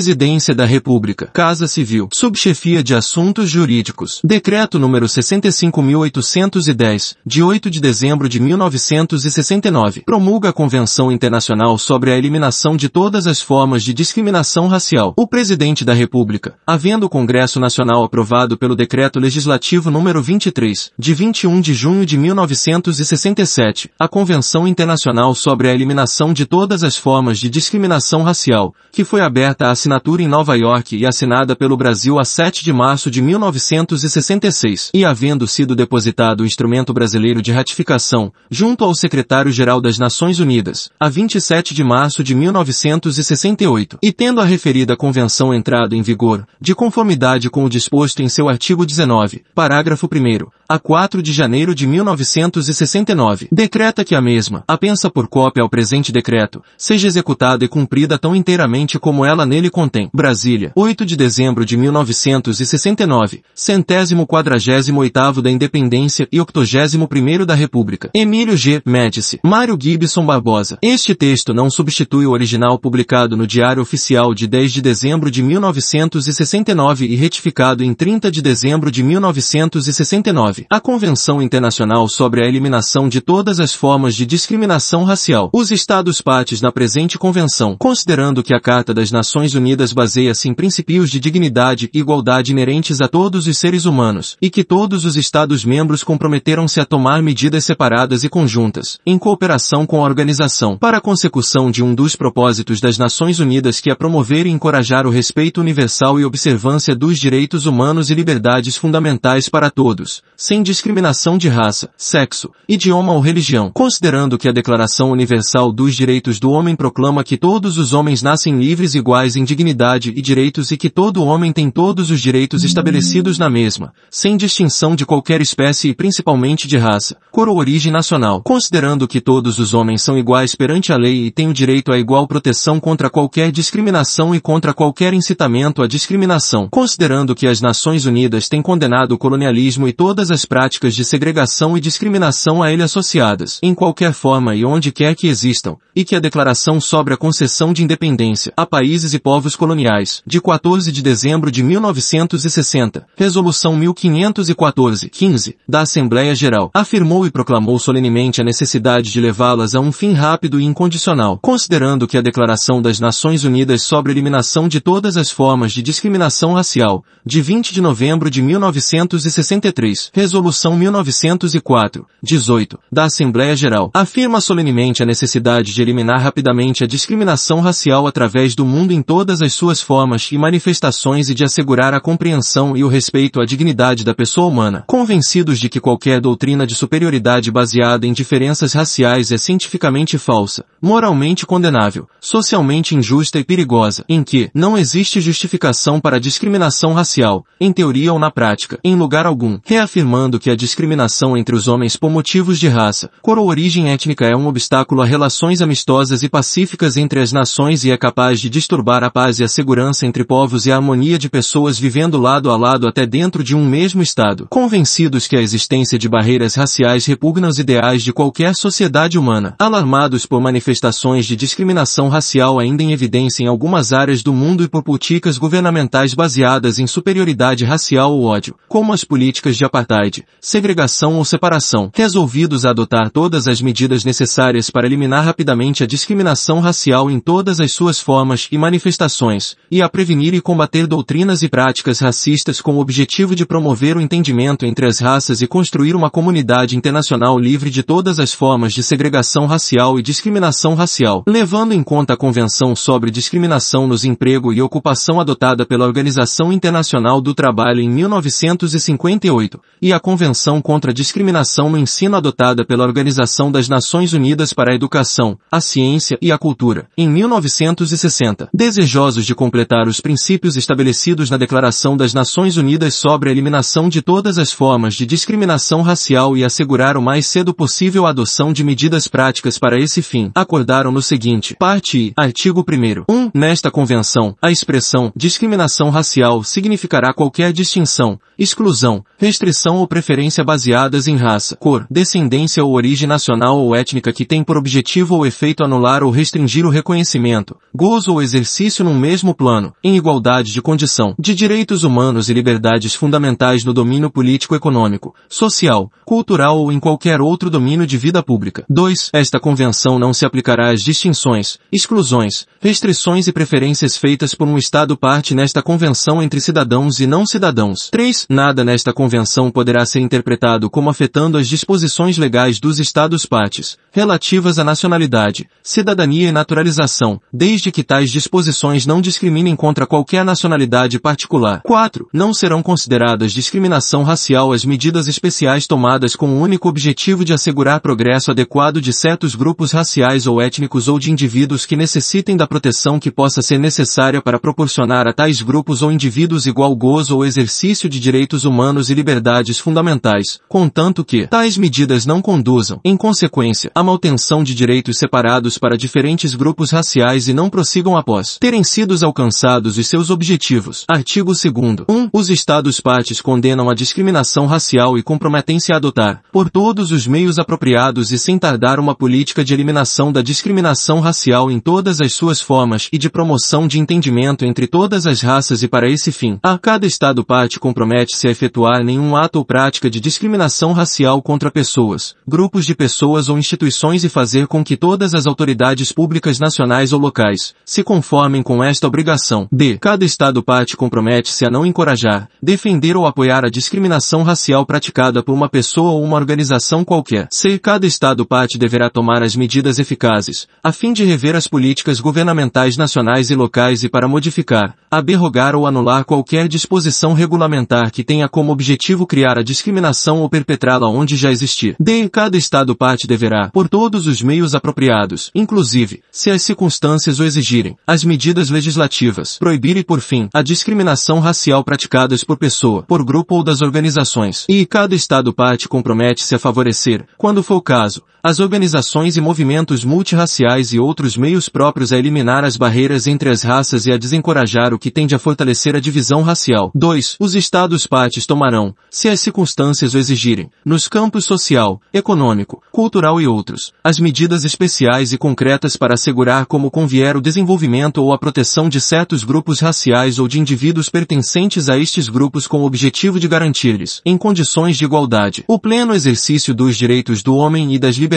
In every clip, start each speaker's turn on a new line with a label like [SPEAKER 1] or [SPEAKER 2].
[SPEAKER 1] Presidência da República. Casa Civil. Subchefia de Assuntos Jurídicos. Decreto número 65.810, de 8 de dezembro de 1969. Promulga a Convenção Internacional sobre a Eliminação de todas as formas de discriminação racial. O Presidente da República, havendo o Congresso Nacional aprovado pelo Decreto Legislativo número 23, de 21 de junho de 1967, a Convenção Internacional sobre a Eliminação de todas as formas de discriminação racial, que foi aberta a assinatura em Nova York e assinada pelo Brasil a 7 de março de 1966, e havendo sido depositado o instrumento brasileiro de ratificação, junto ao Secretário-Geral das Nações Unidas, a 27 de março de 1968, e tendo a referida convenção entrado em vigor, de conformidade com o disposto em seu artigo 19, parágrafo 1 a 4 de janeiro de 1969, decreta que a mesma, apensa por cópia ao presente decreto, seja executada e cumprida tão inteiramente como ela nele contém. Brasília, 8 de dezembro de 1969, centésimo quadragésimo oitavo da Independência e octogésimo primeiro da República. Emílio G. Médici. Mário Gibson Barbosa. Este texto não substitui o original publicado no Diário Oficial de 10 de dezembro de 1969 e retificado em 30 de dezembro de 1969 a Convenção Internacional sobre a Eliminação de todas as formas de discriminação racial. Os Estados partes na presente convenção, considerando que a Carta das Nações Unidas baseia-se em princípios de dignidade e igualdade inerentes a todos os seres humanos, e que todos os Estados-membros comprometeram-se a tomar medidas separadas e conjuntas, em cooperação com a organização, para a consecução de um dos propósitos das Nações Unidas que é promover e encorajar o respeito universal e observância dos direitos humanos e liberdades fundamentais para todos, sem discriminação de raça, sexo, idioma ou religião, considerando que a Declaração Universal dos Direitos do Homem proclama que todos os homens nascem livres e iguais em dignidade e direitos e que todo homem tem todos os direitos estabelecidos na mesma, sem distinção de qualquer espécie e principalmente de raça, cor ou origem nacional, considerando que todos os homens são iguais perante a lei e têm o direito à igual proteção contra qualquer discriminação e contra qualquer incitamento à discriminação, considerando que as Nações Unidas têm condenado o colonialismo e todas as práticas de segregação e discriminação a ele associadas, em qualquer forma e onde quer que existam, e que a Declaração sobre a Concessão de Independência a Países e Povos Coloniais, de 14 de dezembro de 1960, Resolução 1514-15, da Assembleia Geral, afirmou e proclamou solenemente a necessidade de levá-las a um fim rápido e incondicional, considerando que a Declaração das Nações Unidas sobre a Eliminação de todas as formas de discriminação racial, de 20 de novembro de 1963, Resolução 1904, 18, da Assembleia Geral, afirma solenemente a necessidade de eliminar rapidamente a discriminação racial através do mundo em todas as suas formas e manifestações e de assegurar a compreensão e o respeito à dignidade da pessoa humana, convencidos de que qualquer doutrina de superioridade baseada em diferenças raciais é cientificamente falsa, moralmente condenável, socialmente injusta e perigosa, em que não existe justificação para a discriminação racial, em teoria ou na prática, em lugar algum, afirmando que a discriminação entre os homens por motivos de raça, cor ou origem étnica é um obstáculo a relações amistosas e pacíficas entre as nações e é capaz de disturbar a paz e a segurança entre povos e a harmonia de pessoas vivendo lado a lado até dentro de um mesmo Estado, convencidos que a existência de barreiras raciais repugna os ideais de qualquer sociedade humana, alarmados por manifestações de discriminação racial ainda em evidência em algumas áreas do mundo e por políticas governamentais baseadas em superioridade racial ou ódio, como as políticas de apartheid apartheid, segregação ou separação, resolvidos a adotar todas as medidas necessárias para eliminar rapidamente a discriminação racial em todas as suas formas e manifestações, e a prevenir e combater doutrinas e práticas racistas com o objetivo de promover o entendimento entre as raças e construir uma comunidade internacional livre de todas as formas de segregação racial e discriminação racial, levando em conta a Convenção sobre Discriminação nos Emprego e Ocupação adotada pela Organização Internacional do Trabalho em 1958, e e a Convenção contra a Discriminação no Ensino adotada pela Organização das Nações Unidas para a Educação, a Ciência e a Cultura, em 1960. Desejosos de completar os princípios estabelecidos na Declaração das Nações Unidas sobre a eliminação de todas as formas de discriminação racial e assegurar o mais cedo possível a adoção de medidas práticas para esse fim, acordaram no seguinte, parte I, artigo 1 1. Nesta convenção, a expressão discriminação racial significará qualquer distinção, exclusão, restrição ou preferência baseadas em raça, cor, descendência ou origem nacional ou étnica que tem por objetivo ou efeito anular ou restringir o reconhecimento, gozo ou exercício num mesmo plano, em igualdade de condição, de direitos humanos e liberdades fundamentais no domínio político-econômico, social, cultural ou em qualquer outro domínio de vida pública. 2. Esta convenção não se aplicará às distinções, exclusões, restrições e preferências feitas por um Estado parte nesta convenção entre cidadãos e não cidadãos. 3. Nada nesta convenção poderá ser interpretado como afetando as disposições legais dos Estados partes, relativas à nacionalidade, cidadania e naturalização, desde que tais disposições não discriminem contra qualquer nacionalidade particular. 4. Não serão consideradas discriminação racial as medidas especiais tomadas com o único objetivo de assegurar progresso adequado de certos grupos raciais ou étnicos ou de indivíduos que necessitem da proteção que possa ser necessária para proporcionar a tais grupos ou indivíduos igual gozo ou exercício de direitos humanos e liberdades fundamentais, contanto que tais medidas não conduzam, em consequência, a manutenção de direitos separados para diferentes grupos raciais e não prossigam após terem sido alcançados os seus objetivos. Artigo 2 1. Os Estados partes condenam a discriminação racial e comprometem-se a adotar, por todos os meios apropriados e sem tardar uma política de eliminação da discriminação racial em todas as suas formas e de promoção de entendimento entre todas as raças e para esse fim, a cada Estado parte compromete-se a efetuar nenhum ato ou prática de discriminação racial contra pessoas, grupos de pessoas ou instituições e fazer com que todas as autoridades públicas nacionais ou locais se conformem com esta obrigação. D. Cada Estado parte compromete-se a não encorajar, defender ou apoiar a discriminação racial praticada por uma pessoa ou uma organização qualquer. C. Cada Estado parte deverá tomar as medidas eficazes, a fim de rever as políticas governamentais nacionais e locais e para modificar, aberrogar ou anular qualquer disposição regulamentar que tenha como objetivo criar a discriminação ou perpetrá-la onde já existir. D. Cada Estado parte deverá, por todos os meios apropriados, inclusive, se as circunstâncias o exigirem, as medidas legislativas, proibir e por fim, a discriminação racial praticadas por pessoa, por grupo ou das organizações. E cada Estado parte compromete-se a favorecer, quando for o caso, as organizações e movimentos multirraciais e outros meios próprios a eliminar as barreiras entre as raças e a desencorajar o que tende a fortalecer a divisão racial. 2. Os Estados partes tomarão, se as circunstâncias o exigirem, nos campos social, econômico, cultural e outros, as medidas especiais e concretas para assegurar como convier o desenvolvimento ou a proteção de certos grupos raciais ou de indivíduos pertencentes a estes grupos com o objetivo de garantir-lhes, em condições de igualdade, o pleno exercício dos direitos do homem e das liberdades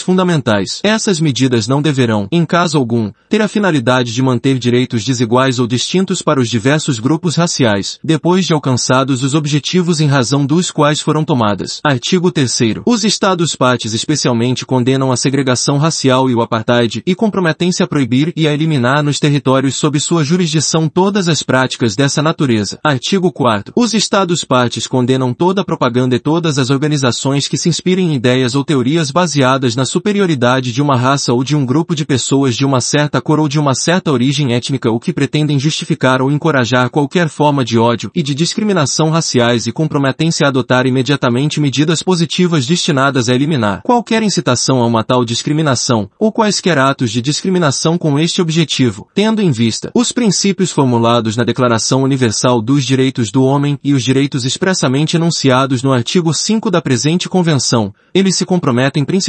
[SPEAKER 1] fundamentais. Essas medidas não deverão, em caso algum, ter a finalidade de manter direitos desiguais ou distintos para os diversos grupos raciais, depois de alcançados os objetivos em razão dos quais foram tomadas. Artigo 3 Os Estados partes especialmente condenam a segregação racial e o apartheid e comprometem-se a proibir e a eliminar nos territórios sob sua jurisdição todas as práticas dessa natureza. Artigo 4 Os Estados partes condenam toda a propaganda e todas as organizações que se inspirem em ideias ou teorias baseadas baseadas na superioridade de uma raça ou de um grupo de pessoas de uma certa cor ou de uma certa origem étnica ou que pretendem justificar ou encorajar qualquer forma de ódio e de discriminação raciais e comprometem-se a adotar imediatamente medidas positivas destinadas a eliminar qualquer incitação a uma tal discriminação, ou quaisquer atos de discriminação com este objetivo, tendo em vista os princípios formulados na Declaração Universal dos Direitos do Homem e os direitos expressamente enunciados no artigo 5 da presente Convenção, eles se comprometem principalmente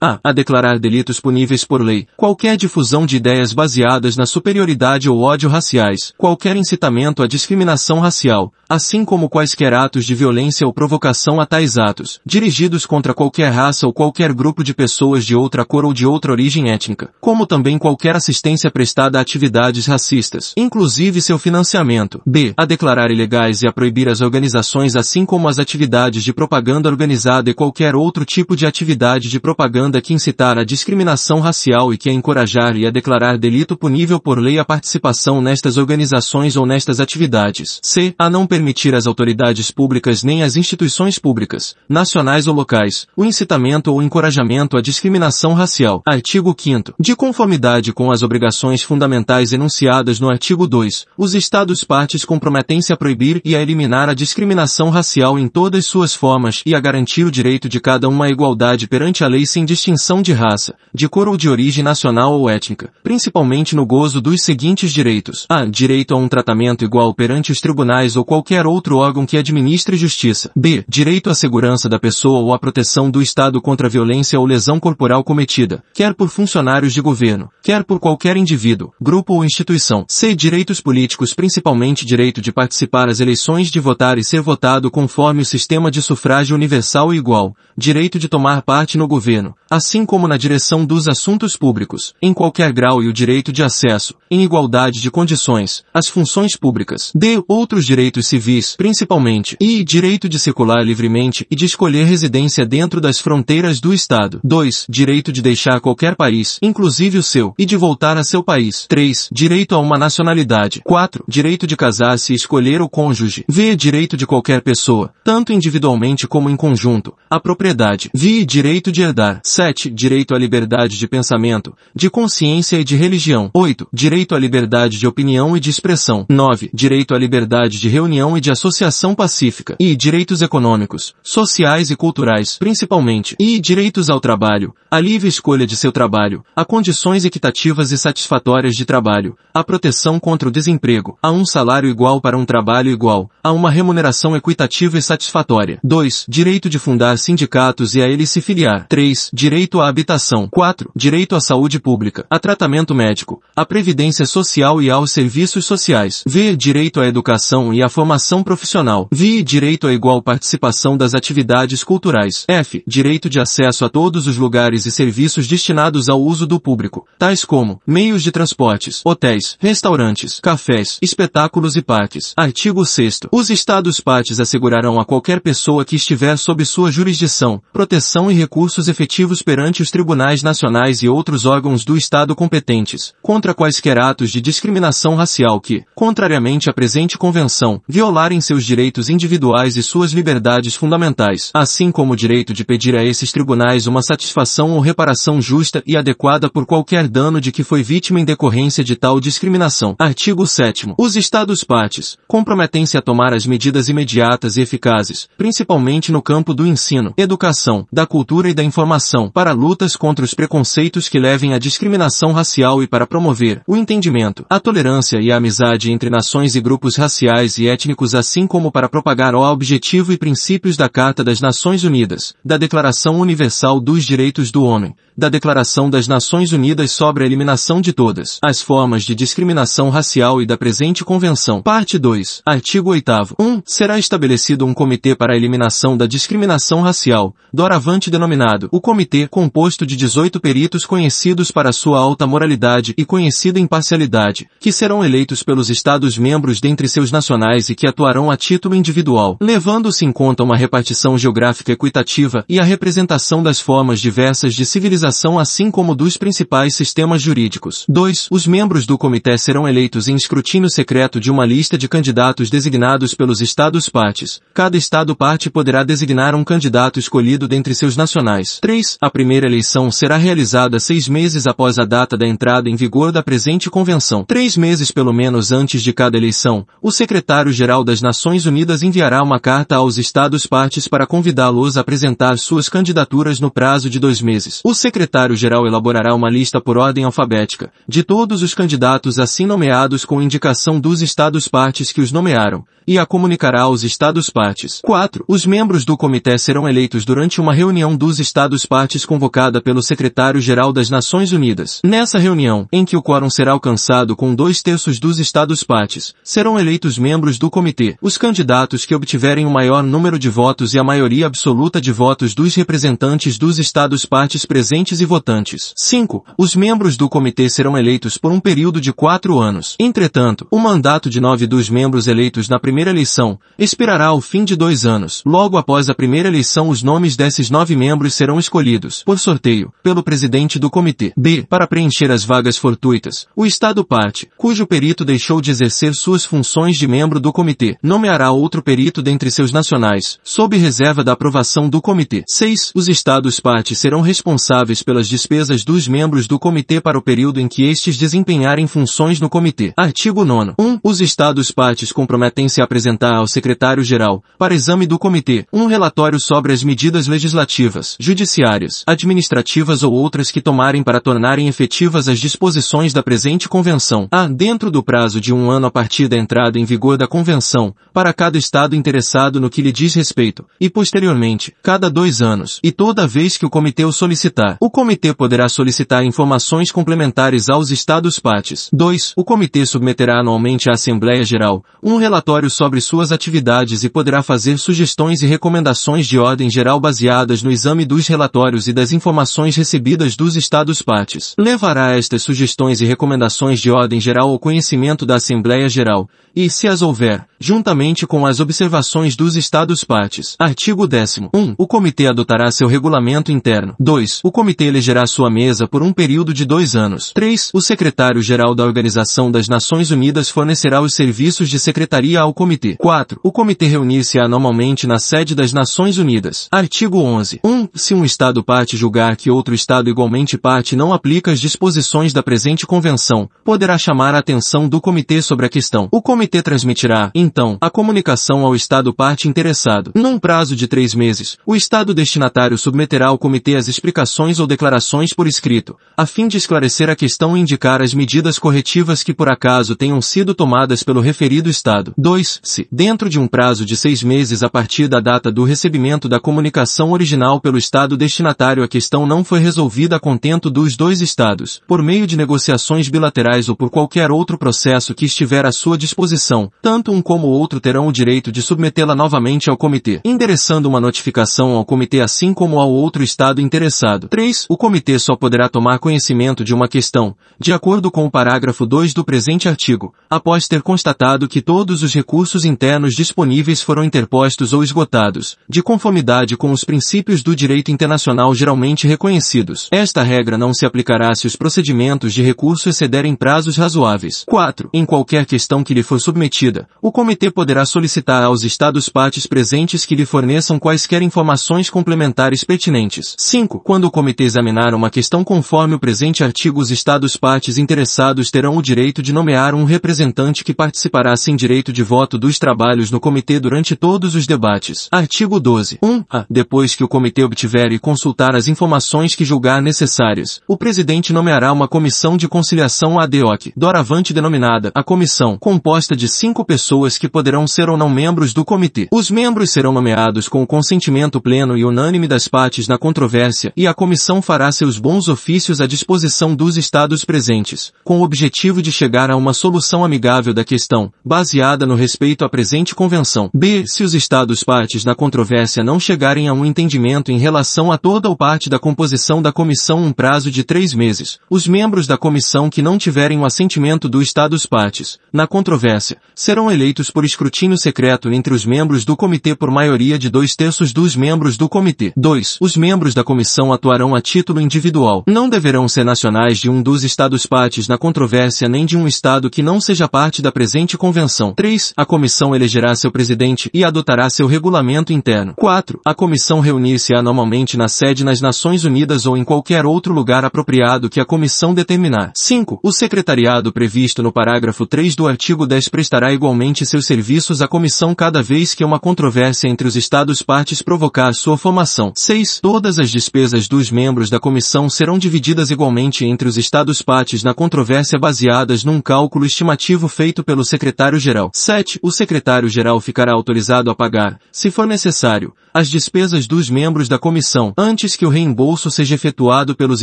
[SPEAKER 1] a, a declarar delitos puníveis por lei, qualquer difusão de ideias baseadas na superioridade ou ódio raciais, qualquer incitamento à discriminação racial, assim como quaisquer atos de violência ou provocação a tais atos, dirigidos contra qualquer raça ou qualquer grupo de pessoas de outra cor ou de outra origem étnica, como também qualquer assistência prestada a atividades racistas, inclusive seu financiamento. B. A declarar ilegais e a proibir as organizações assim como as atividades de propaganda organizada e qualquer outro tipo de atividade de propaganda que incitar a discriminação racial e que a encorajar e a declarar delito punível por lei a participação nestas organizações ou nestas atividades. C. A não permitir às autoridades públicas nem às instituições públicas, nacionais ou locais, o incitamento ou encorajamento à discriminação racial. Artigo 5 De conformidade com as obrigações fundamentais enunciadas no artigo 2, os Estados partes comprometem-se a proibir e a eliminar a discriminação racial em todas suas formas e a garantir o direito de cada uma à igualdade perante a lei sem distinção de raça, de cor ou de origem nacional ou étnica, principalmente no gozo dos seguintes direitos. A. Direito a um tratamento igual perante os tribunais ou qualquer outro órgão que administre justiça. B. Direito à segurança da pessoa ou à proteção do Estado contra violência ou lesão corporal cometida, quer por funcionários de governo, quer por qualquer indivíduo, grupo ou instituição. C. Direitos políticos principalmente direito de participar às eleições de votar e ser votado conforme o sistema de sufrágio universal e igual, direito de tomar parte no governo, assim como na direção dos assuntos públicos, em qualquer grau e o direito de acesso, em igualdade de condições, às funções públicas. D. Outros direitos civis, principalmente, e direito de circular livremente e de escolher residência dentro das fronteiras do Estado. 2. Direito de deixar qualquer país, inclusive o seu, e de voltar a seu país. 3. Direito a uma nacionalidade. 4. Direito de casar-se e escolher o cônjuge. V. Direito de qualquer pessoa, tanto individualmente como em conjunto, a propriedade. Vi. Direito de herdar. 7. Direito à liberdade de pensamento, de consciência e de religião. 8. Direito à liberdade de opinião e de expressão. 9. Direito à liberdade de reunião e de associação pacífica. E direitos econômicos, sociais e culturais, principalmente. E direitos ao trabalho, a livre escolha de seu trabalho, a condições equitativas e satisfatórias de trabalho, a proteção contra o desemprego, a um salário igual para um trabalho igual, a uma remuneração equitativa e satisfatória. 2. Direito de fundar sindicatos e a eles se filiar. 3. Direito à habitação. 4. Direito à saúde pública, a tratamento médico, à previdência social e aos serviços sociais. V. Direito à educação e à formação profissional. V. Direito à igual participação das atividades culturais. F. Direito de acesso a todos os lugares e serviços destinados ao uso do público, tais como meios de transportes, hotéis, restaurantes, cafés, espetáculos e parques. Artigo 6 Os Estados-partes assegurarão a qualquer pessoa que estiver sob sua jurisdição, proteção e recursos efetivos perante os tribunais nacionais e outros órgãos do Estado competentes, contra quaisquer atos de discriminação racial que, contrariamente à presente convenção, violarem seus direitos individuais e suas liberdades fundamentais, assim como o direito de pedir a esses tribunais uma satisfação ou reparação justa e adequada por qualquer dano de que foi vítima em decorrência de tal discriminação. Artigo 7 Os Estados-partes comprometem-se a tomar as medidas imediatas e eficazes, principalmente no campo do ensino, educação, da cultura e da informação, para lutas contra os preconceitos que levem à discriminação racial e para promover o entendimento, a tolerância e a amizade entre nações e grupos raciais e étnicos assim como para propagar o objetivo e princípios da Carta das Nações Unidas, da Declaração Universal dos Direitos do Homem, da Declaração das Nações Unidas sobre a eliminação de todas as formas de discriminação racial e da presente Convenção. Parte 2. Artigo 8 1. Será estabelecido um comitê para a eliminação da discriminação racial, doravante denominado o Comitê, composto de 18 peritos conhecidos para sua alta moralidade e conhecida imparcialidade, que serão eleitos pelos Estados-membros dentre seus nacionais e que atuarão a título individual, levando-se em conta uma repartição geográfica equitativa e a representação das formas diversas de civilização assim como dos principais sistemas jurídicos. 2. Os membros do comitê serão eleitos em escrutínio secreto de uma lista de candidatos designados pelos Estados-partes. Cada Estado-parte poderá designar um candidato escolhido dentre seus nacionais. 3. A primeira eleição será realizada seis meses após a data da entrada em vigor da presente convenção. Três meses pelo menos antes de cada eleição, o secretário-geral das Nações Unidas enviará uma carta aos Estados-partes para convidá-los a apresentar suas candidaturas no prazo de dois meses. O secretário-geral elaborará uma lista por ordem alfabética, de todos os candidatos assim nomeados com indicação dos Estados-partes que os nomearam, e a comunicará aos Estados-partes. 4. Os membros do comitê serão eleitos durante uma reunião dos Estados-partes convocada pelo secretário-geral das Nações Unidas. Nessa reunião, em que o quórum será alcançado com dois terços dos Estados-partes, serão eleitos membros do comitê. Os candidatos que obtiverem o maior número de votos e a maioria absoluta de votos dos representantes dos Estados-partes presentes e votantes. 5. Os membros do comitê serão eleitos por um período de quatro anos. Entretanto, o mandato de nove dos membros eleitos na primeira eleição expirará ao fim de dois anos. Logo após a primeira eleição os nomes desses nove membros serão escolhidos, por sorteio, pelo presidente do comitê. B. Para preencher as vagas fortuitas, o Estado-parte, cujo perito deixou de exercer suas funções de membro do comitê, nomeará outro perito dentre seus nacionais, sob reserva da aprovação do comitê. 6. Os Estados-parte serão responsáveis pelas despesas dos membros do comitê para o período em que estes desempenharem funções no comitê. Artigo 9. 1. Os Estados-partes comprometem-se a apresentar ao secretário-geral, para exame do comitê, um relatório sobre as medidas legislativas, judiciárias, administrativas ou outras que tomarem para tornarem efetivas as disposições da presente convenção. A, dentro do prazo de um ano a partir da entrada em vigor da convenção, para cada Estado interessado no que lhe diz respeito, e posteriormente, cada dois anos, e toda vez que o Comitê o solicitar. O Comitê poderá solicitar informações complementares aos Estados partes. 2. O Comitê submeterá anualmente à Assembleia Geral um relatório sobre suas atividades e poderá fazer sugestões e recomendações de ordem geral baseadas no exame dos relatórios e das informações recebidas dos Estados partes. Levará estas sugestões e recomendações de ordem geral ao conhecimento da Assembleia Geral, e, se as houver, juntamente com as observações dos Estados partes. Artigo 10. 1. O Comitê adotará seu regulamento interno. 2. O Comitê elegerá sua mesa por um período de dois anos. 3. O Secretário-Geral da Organização das Nações Unidas fornecerá os serviços de secretaria ao Comitê. 4. O Comitê reunir-se-á anualmente na sede das Nações Unidas. Artigo 11. 1. Se um Estado parte julgar que outro Estado igualmente parte não aplica as disposições da presente convenção, poderá chamar a atenção do Comitê sobre a questão. O Comitê transmitirá, então, a comunicação ao Estado parte interessado. Num prazo de três meses, o Estado destinatário submeterá ao Comitê as explicações ou declarações por escrito, a fim de esclarecer a questão e indicar as medidas corretivas que por acaso tenham sido tomadas pelo referido Estado. 2. Se, dentro de um prazo de seis meses a partir da data do recebimento da comunicação original pelo Estado destinatário a questão não foi resolvida a contento dos dois Estados, por meio de negociações bilaterais ou por qualquer outro processo que estiver à sua disposição, tanto um como o outro terão o direito de submetê-la novamente ao Comitê, endereçando uma notificação ao Comitê assim como ao outro Estado interessado. 3. O Comitê só poderá tomar conhecimento de uma questão, de acordo com o parágrafo 2 do presente artigo, após ter constatado que todos os recursos internos disponíveis foram interpostos ou esgotados, de conformidade com os princípios do direito internacional geralmente reconhecidos. Esta regra não se aplicará se os procedimentos de recurso excederem prazos razoáveis. 4. Em qualquer questão que lhe for submetida, o Comitê poderá solicitar aos Estados partes presentes que lhe forneçam quaisquer informações complementares pertinentes. 5. Quando o Comitê examinar uma questão conforme o presente artigo os Estados partes interessados terão o direito de nomear um representante que participará sem direito de voto dos trabalhos no Comitê durante todos os debates. Artigo 12. 1. A. Depois que o Comitê obtiver e consultar as informações que julgar necessárias, o Presidente nomeará uma comissão de conciliação ad hoc, doravante denominada a Comissão, composta de cinco pessoas que poderão ser ou não membros do Comitê. Os membros serão nomeados com o consentimento pleno e unânime das partes na controvérsia, e a Comissão fará seus bons ofícios à disposição dos Estados presentes, com o objetivo de chegar a uma solução amigável da questão, baseada no respeito à presente convenção. B. Se os Estados partes na controvérsia não chegarem a um entendimento em relação a toda ou parte da composição da comissão um prazo de três meses, os membros da comissão que não tiverem o assentimento dos Estados partes, na controvérsia, serão eleitos por escrutínio secreto entre os membros do comitê por maioria de dois terços dos membros do comitê. 2. Os membros da comissão atuarão a título individual. Não deverão ser nacionais de um dos Estados partes na controvérsia nem de um Estado que não seja parte da presente convenção. 3. A comissão elegerá seu presidente e adotará seu regulamento interno. 4. A comissão reunir-se anualmente na sede nas Nações Unidas ou em qualquer outro lugar apropriado que a comissão determinar. 5. O secretariado previsto no parágrafo 3 do artigo 10 prestará igualmente seus serviços à comissão cada vez que uma controvérsia entre os Estados partes provocar sua formação. 6. Todas as despesas dos membros da comissão serão divididas igualmente entre os Estados partes na controvérsia baseadas num cálculo estimativo feito pelo secretário-geral. 7. O secretário-geral ficará autorizado a pagar, se for necessário, as despesas dos membros da comissão antes que o reembolso seja efetuado pelos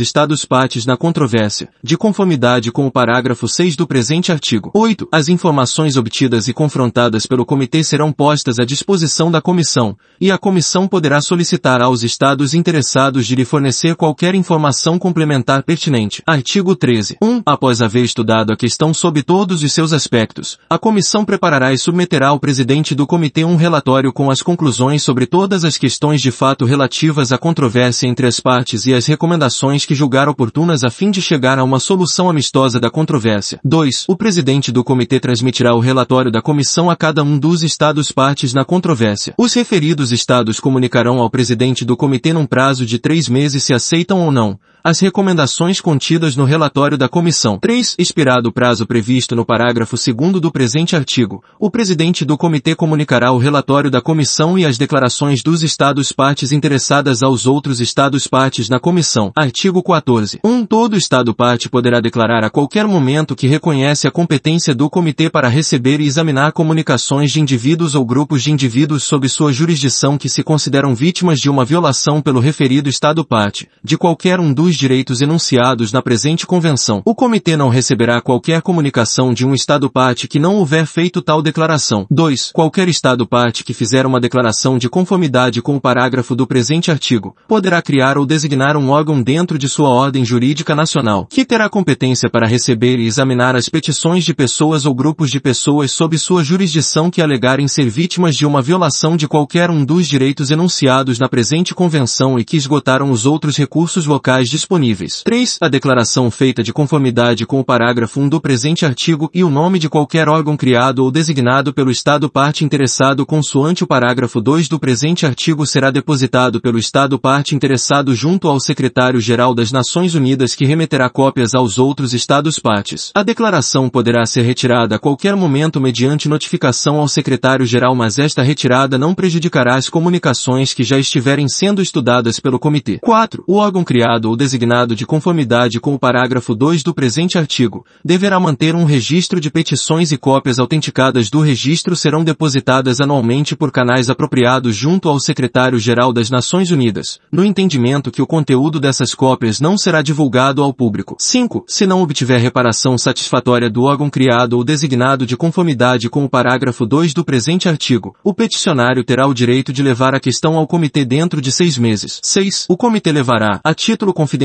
[SPEAKER 1] Estados partes na controvérsia, de conformidade com o parágrafo 6 do presente artigo. 8. As informações obtidas e confrontadas pelo comitê serão postas à disposição da comissão, e a comissão poderá solicitar aos Estados interessados de lhe fornecer qualquer informação complementar pertinente. Artigo 13. 1. Após haver estudado a questão sob todos os seus aspectos, a comissão preparará e submeterá ao presidente do comitê um relatório com as conclusões sobre todas as questões de fato relativas à controvérsia entre as partes e as recomendações que julgar oportunas a fim de chegar a uma solução amistosa da controvérsia. 2. O presidente do comitê transmitirá o relatório da comissão a cada um dos estados partes na controvérsia. Os referidos estados comunicarão ao presidente do comitê num prazo de três meses se aceitam ou não as recomendações contidas no relatório da comissão. 3. Expirado o prazo previsto no parágrafo 2 do presente artigo, o presidente do comitê comunicará o relatório da comissão e as declarações dos estados partes interessadas aos outros estados partes na comissão. Artigo 14. 1. Um, todo estado parte poderá declarar a qualquer momento que reconhece a competência do comitê para receber e examinar comunicações de indivíduos ou grupos de indivíduos sob sua jurisdição que se consideram vítimas de uma violação pelo referido estado parte, de qualquer um dos direitos enunciados na presente convenção. O comitê não receberá qualquer comunicação de um estado parte que não houver feito tal declaração. 2. Qualquer estado parte que fizer uma declaração de conformidade com o parágrafo do presente artigo, poderá criar ou designar um órgão dentro de sua ordem jurídica nacional, que terá competência para receber e examinar as petições de pessoas ou grupos de pessoas sob sua jurisdição que alegarem ser vítimas de uma violação de qualquer um dos direitos enunciados na presente convenção e que esgotaram os outros recursos locais disponíveis. 3. A declaração feita de conformidade com o parágrafo 1 do presente artigo e o nome de qualquer órgão criado ou designado pelo Estado parte interessado consoante o parágrafo 2 do presente artigo será depositado pelo Estado parte interessado junto ao Secretário-Geral das Nações Unidas que remeterá cópias aos outros Estados partes. A declaração poderá ser retirada a qualquer momento mediante notificação ao Secretário-Geral mas esta retirada não prejudicará as comunicações que já estiverem sendo estudadas pelo Comitê. 4. O órgão criado ou designado de conformidade com o parágrafo 2 do presente artigo deverá manter um registro de petições e cópias autenticadas do registro serão depositadas anualmente por canais apropriados junto ao Secretário-Geral das Nações Unidas, no entendimento que o conteúdo dessas cópias não será divulgado ao público. 5. Se não obtiver reparação satisfatória do órgão criado ou designado de conformidade com o parágrafo 2 do presente artigo, o peticionário terá o direito de levar a questão ao comitê dentro de seis meses. 6. O comitê levará, a título confidencial,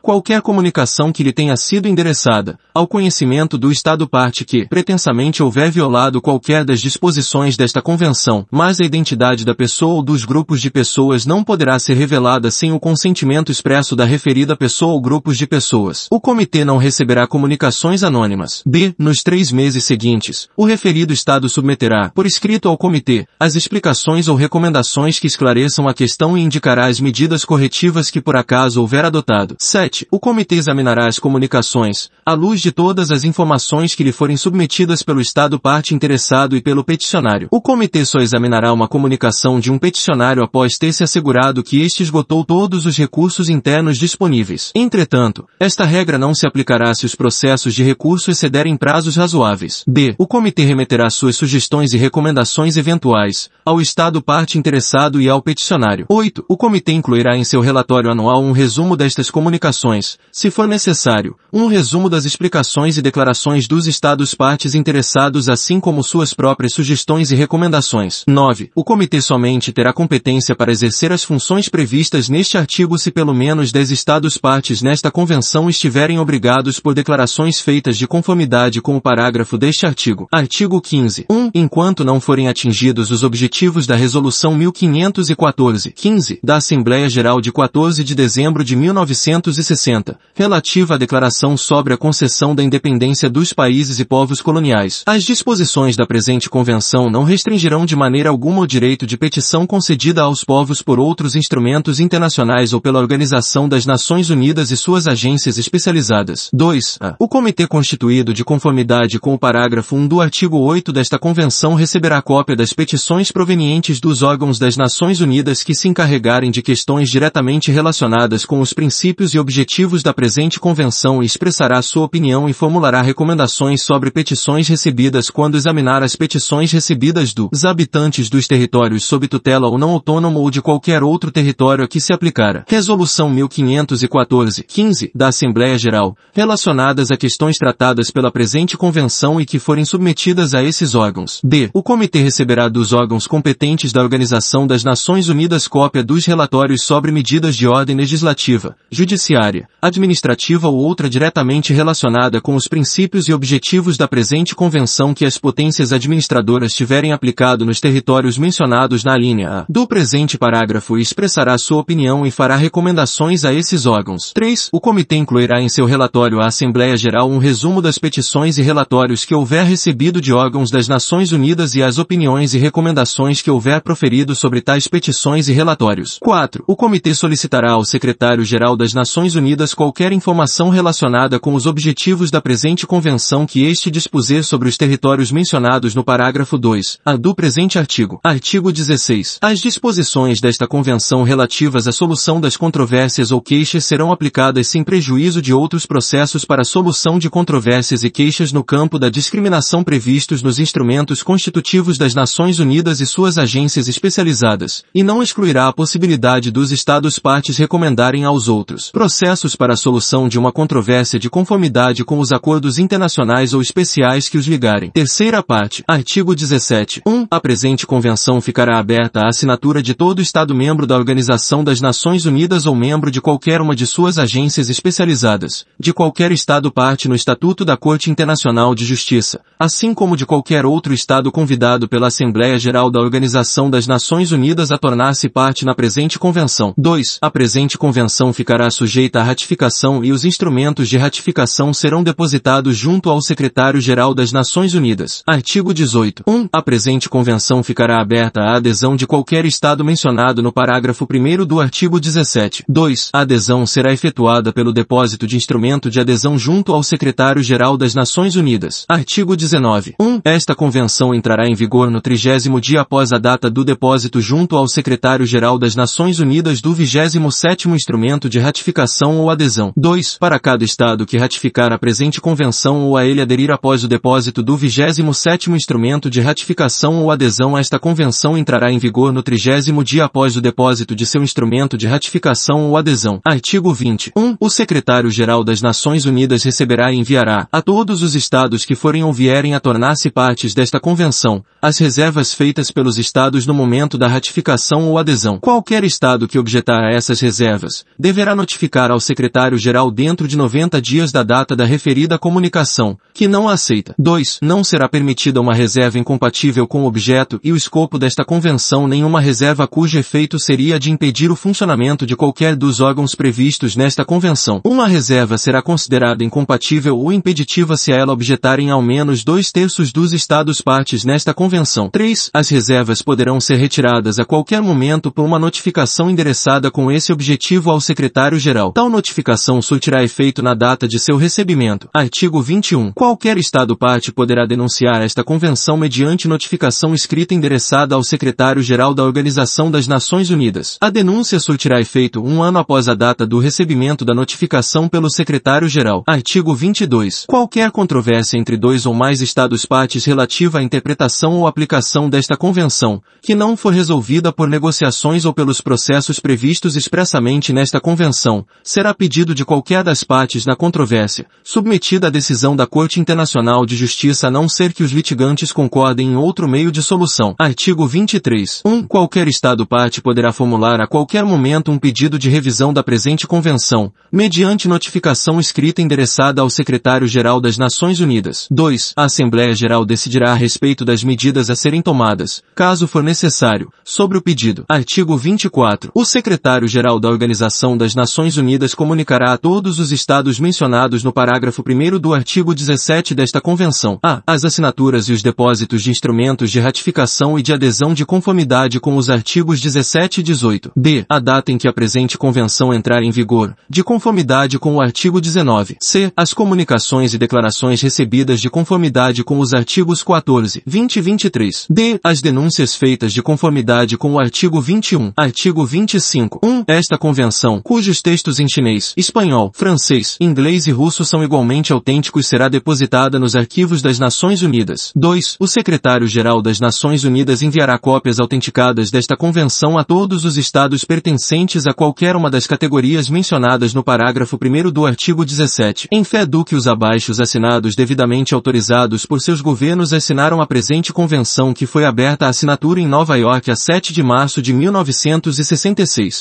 [SPEAKER 1] qualquer comunicação que lhe tenha sido endereçada, ao conhecimento do Estado parte que, pretensamente houver violado qualquer das disposições desta convenção, mas a identidade da pessoa ou dos grupos de pessoas não poderá ser revelada sem o consentimento expresso da referida pessoa ou grupos de pessoas. O comitê não receberá comunicações anônimas. B. Nos três meses seguintes, o referido Estado submeterá, por escrito ao comitê, as explicações ou recomendações que esclareçam a questão e indicará as medidas corretivas que por acaso houver adotado. 7. O comitê examinará as comunicações, à luz de todas as informações que lhe forem submetidas pelo Estado parte interessado e pelo peticionário. O comitê só examinará uma comunicação de um peticionário após ter se assegurado que este esgotou todos os recursos internos disponíveis. Entretanto, esta regra não se aplicará se os processos de recurso excederem prazos razoáveis. D. O comitê remeterá suas sugestões e recomendações eventuais ao Estado parte interessado e ao peticionário. 8. O comitê incluirá em seu relatório anual um resumo destas comunicações, se for necessário, um resumo das explicações e declarações dos Estados partes interessados assim como suas próprias sugestões e recomendações. 9. O comitê somente terá competência para exercer as funções previstas neste artigo se pelo menos 10 Estados partes nesta convenção estiverem obrigados por declarações feitas de conformidade com o parágrafo deste artigo. Artigo 15. 1. Enquanto não forem atingidos os objetivos da Resolução 1514, 15, da Assembleia Geral de 14 de dezembro de 1960, relativa à declaração sobre a concessão da independência dos países e povos coloniais. As disposições da presente convenção não restringirão de maneira alguma o direito de petição concedida aos povos por outros instrumentos internacionais ou pela Organização das Nações Unidas e suas agências especializadas. 2. A. O comitê constituído de conformidade com o parágrafo 1 do artigo 8 desta convenção receberá cópia das petições provenientes dos órgãos das Nações Unidas que se encarregarem de questões diretamente relacionadas com os princípios e objetivos da presente convenção e expressará sua opinião e formulará recomendações sobre petições recebidas quando examinar as petições recebidas dos habitantes dos territórios sob tutela ou não autônomo ou de qualquer outro território a que se aplicara. Resolução 1514, 15, da Assembleia Geral, relacionadas a questões tratadas pela presente convenção e que forem submetidas a esses órgãos. D. O comitê receberá dos órgãos competentes da Organização das Nações Unidas cópia dos relatórios sobre medidas de ordem legislativa, judiciária, administrativa ou outra diretamente relacionada com os princípios e objetivos da presente convenção que as potências administradoras tiverem aplicado nos territórios mencionados na linha A do presente parágrafo e expressará sua opinião e fará recomendações a esses órgãos. 3. O comitê incluirá em seu relatório à Assembleia Geral um resumo das petições e relatórios que houver recebido de órgãos das Nações Unidas e as opiniões e recomendações que houver proferido sobre tais petições e relatórios. 4. O comitê solicitará ao Secretário-Geral das Nações Unidas qualquer informação relacionada com os objetivos da presente convenção que este dispuser sobre os territórios mencionados no parágrafo 2, a do presente artigo. Artigo 16. As disposições desta convenção relativas à solução das controvérsias ou queixas serão aplicadas sem prejuízo de outros processos para solução de controvérsias e queixas no campo da discriminação previstos nos instrumentos constitutivos das Nações Unidas e suas agências especializadas, e não excluirá a possibilidade dos Estados partes recomendarem aos outros processos para a solução de uma controvérsia de conformidade com os acordos internacionais ou especiais que os ligarem. Terceira parte. Artigo 17. 1. A presente convenção ficará aberta à assinatura de todo Estado membro da Organização das Nações Unidas ou membro de qualquer uma de suas agências especializadas, de qualquer Estado parte no Estatuto da Corte Internacional de Justiça, assim como de qualquer outro Estado convidado pela Assembleia Geral da Organização das Nações Unidas a tornar-se parte na presente convenção. 2. A presente convenção ficará sujeita à ratificação e os instrumentos de ratificação serão depositados junto ao Secretário-Geral das Nações Unidas. Artigo 18. 1. A presente convenção ficará aberta à adesão de qualquer Estado mencionado no parágrafo 1 do artigo 17. 2. A adesão será efetuada pelo depósito de instrumento de adesão junto ao Secretário-Geral das Nações Unidas. Artigo 19. 1. Esta convenção entrará em vigor no trigésimo dia após a data do depósito junto ao Secretário-Geral das Nações Unidas do 27º instrumento de ratificação ou adesão. 2. Para cada Estado que ratificar a presente convenção ou a ele aderir após o depósito do 27º instrumento de ratificação ou adesão esta convenção entrará em vigor no trigésimo dia após o depósito de seu instrumento de ratificação ou adesão. Artigo 20. 1. O Secretário-Geral das Nações Unidas receberá e enviará a todos os Estados que forem ou vierem a tornar-se partes desta convenção, as reservas feitas pelos Estados no momento da ratificação ou adesão. Qualquer Estado que objetar a essas reservas, deverá notificar ao Secretário-Geral dentro de 90 dias da data da referida comunicação, que não a aceita. 2. Não será permitida uma reserva incompatível com o objeto e o escopo desta convenção nenhuma reserva cujo efeito seria de impedir o funcionamento de qualquer dos órgãos previstos nesta convenção. Uma reserva será considerada incompatível ou impeditiva se a ela objetarem ao menos dois terços dos Estados partes nesta convenção. 3. As reservas poderão ser retiradas a qualquer momento por uma notificação endereçada com esse objetivo ao secretário-geral. Tal notificação surtirá efeito na data de seu recebimento. Artigo 21. Qualquer Estado parte poderá denunciar esta convenção mediante notificação escrita endereçada ao secretário-geral da Organização das Nações Unidas. A denúncia surtirá efeito um ano após a data do recebimento da notificação pelo secretário-geral. Artigo 22. Qualquer controvérsia entre dois ou mais Estados partes relativa à interpretação ou aplicação desta convenção, que não for resolvida por negociações ou pelos processos previstos expressamente nesta convenção, será pedido de qualquer das partes na controvérsia, submetida à decisão da Corte Internacional de Justiça a não ser que os litigantes concordem em outro meio de solução. Artigo 23. 1. Qualquer Estado parte poderá formular a qualquer momento um pedido de revisão da presente convenção, mediante notificação escrita endereçada ao Secretário-Geral das Nações Unidas. 2. A Assembleia Geral decidirá a respeito das medidas a serem tomadas, caso for necessário, sobre o pedido. Artigo 24. O Secretário-Geral da Organização das Nações Unidas comunicará a todos os Estados mencionados no parágrafo 1 do artigo 17 desta Convenção a. as assinaturas e os depósitos de instrumentos de ratificação e de adesão de conformidade com os artigos 17 e 18. b. a data em que a presente Convenção entrar em vigor, de conformidade com o artigo 19. c. as comunicações e declarações recebidas de conformidade com os artigos 14, 20 e 23. d. as denúncias feitas de conformidade com o artigo 21. Artigo 25. 1. Esta convenção, cujos textos em chinês, espanhol, francês, inglês e russo são igualmente autênticos será depositada nos arquivos das Nações Unidas. 2. O secretário-geral das Nações Unidas enviará cópias autenticadas desta convenção a todos os estados pertencentes a qualquer uma das categorias mencionadas no parágrafo 1 do artigo 17. Em fé do que os abaixos assinados devidamente autorizados por seus governos assinaram a presente convenção que foi aberta à assinatura em Nova York a 7 de março de 1966.